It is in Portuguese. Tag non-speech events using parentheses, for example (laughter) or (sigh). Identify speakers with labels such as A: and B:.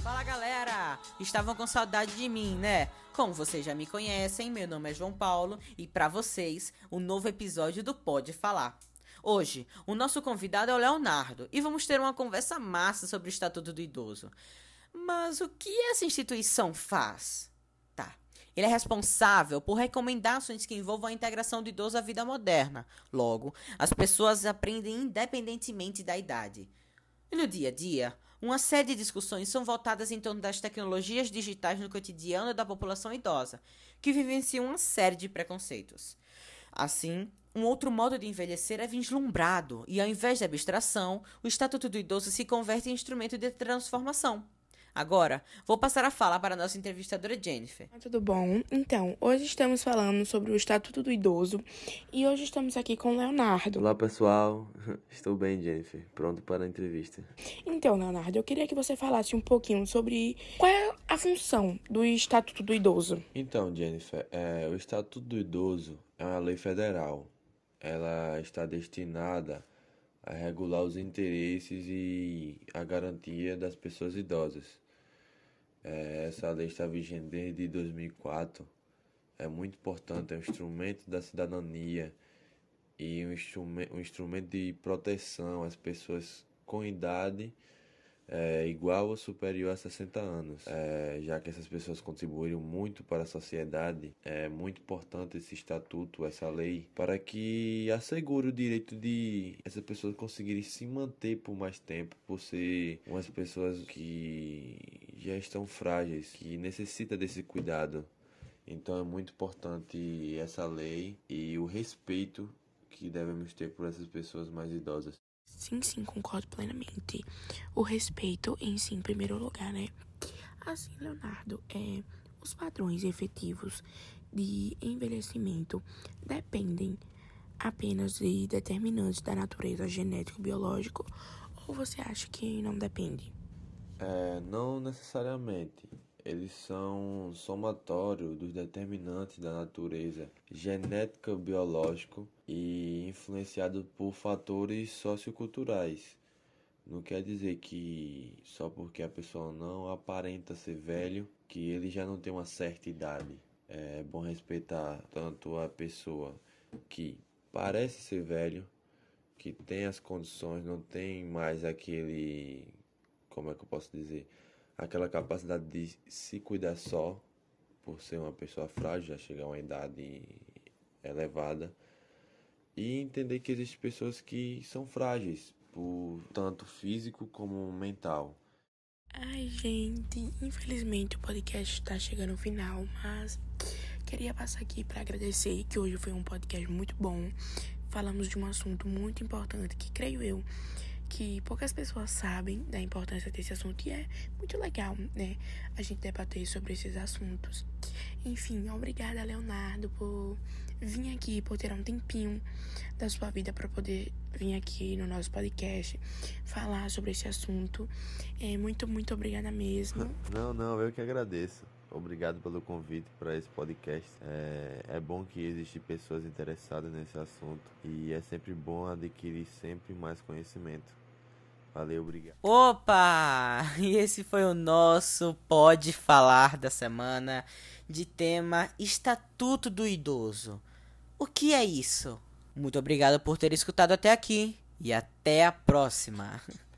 A: Fala galera! Estavam com saudade de mim, né? Como vocês já me conhecem, meu nome é João Paulo e para vocês, o um novo episódio do Pode Falar. Hoje, o nosso convidado é o Leonardo e vamos ter uma conversa massa sobre o Estatuto do Idoso. Mas o que essa instituição faz? Tá. Ele é responsável por recomendar ações que envolvam a integração do idoso à vida moderna. Logo, as pessoas aprendem independentemente da idade. E no dia a dia, uma série de discussões são voltadas em torno das tecnologias digitais no cotidiano da população idosa, que vivenciam uma série de preconceitos. Assim, um outro modo de envelhecer é vislumbrado, e ao invés de abstração, o Estatuto do Idoso se converte em instrumento de transformação. Agora, vou passar a fala para a nossa entrevistadora Jennifer.
B: Tudo bom? Então, hoje estamos falando sobre o Estatuto do Idoso e hoje estamos aqui com o Leonardo.
C: Olá, pessoal. (laughs) Estou bem, Jennifer. Pronto para a entrevista.
B: Então, Leonardo, eu queria que você falasse um pouquinho sobre qual é a função do Estatuto do Idoso.
C: Então, Jennifer, é, o Estatuto do Idoso é uma lei federal. Ela está destinada a regular os interesses e a garantia das pessoas idosas. É, essa lei está vigente desde 2004. É muito importante, é um instrumento da cidadania e um instrumento, um instrumento de proteção às pessoas com idade é, igual ou superior a 60 anos. É, já que essas pessoas contribuíram muito para a sociedade, é muito importante esse estatuto, essa lei, para que assegure o direito de essas pessoas conseguirem se manter por mais tempo, por ser umas pessoas que já estão frágeis, que necessitam desse cuidado. Então é muito importante essa lei e o respeito que devemos ter por essas pessoas mais idosas.
B: Sim, sim, concordo plenamente. O respeito em si, em primeiro lugar, né? Assim, Leonardo, é, os padrões efetivos de envelhecimento dependem apenas de determinantes da natureza genético-biológico ou você acha que não depende?
C: É, não necessariamente eles são somatório dos determinantes da natureza genética biológico e influenciado por fatores socioculturais. Não quer dizer que só porque a pessoa não aparenta ser velho que ele já não tem uma certa idade. É bom respeitar tanto a pessoa que parece ser velho, que tem as condições, não tem mais aquele, como é que eu posso dizer, aquela capacidade de se cuidar só, por ser uma pessoa frágil, já chegar a uma idade elevada, e entender que existem pessoas que são frágeis, por tanto físico como mental.
B: Ai, gente, infelizmente o podcast está chegando ao final, mas queria passar aqui para agradecer que hoje foi um podcast muito bom. Falamos de um assunto muito importante que creio eu que poucas pessoas sabem da importância desse assunto e é muito legal, né? A gente debater sobre esses assuntos. Enfim, obrigada, Leonardo, por vir aqui, por ter um tempinho da sua vida para poder vir aqui no nosso podcast falar sobre esse assunto. É muito, muito obrigada mesmo. (laughs)
C: Não, não, eu que agradeço. Obrigado pelo convite para esse podcast. É, é bom que existem pessoas interessadas nesse assunto e é sempre bom adquirir sempre mais conhecimento. Valeu, obrigado.
A: Opa! E esse foi o nosso Pode Falar da semana de tema Estatuto do Idoso. O que é isso? Muito obrigado por ter escutado até aqui e até a próxima. (laughs)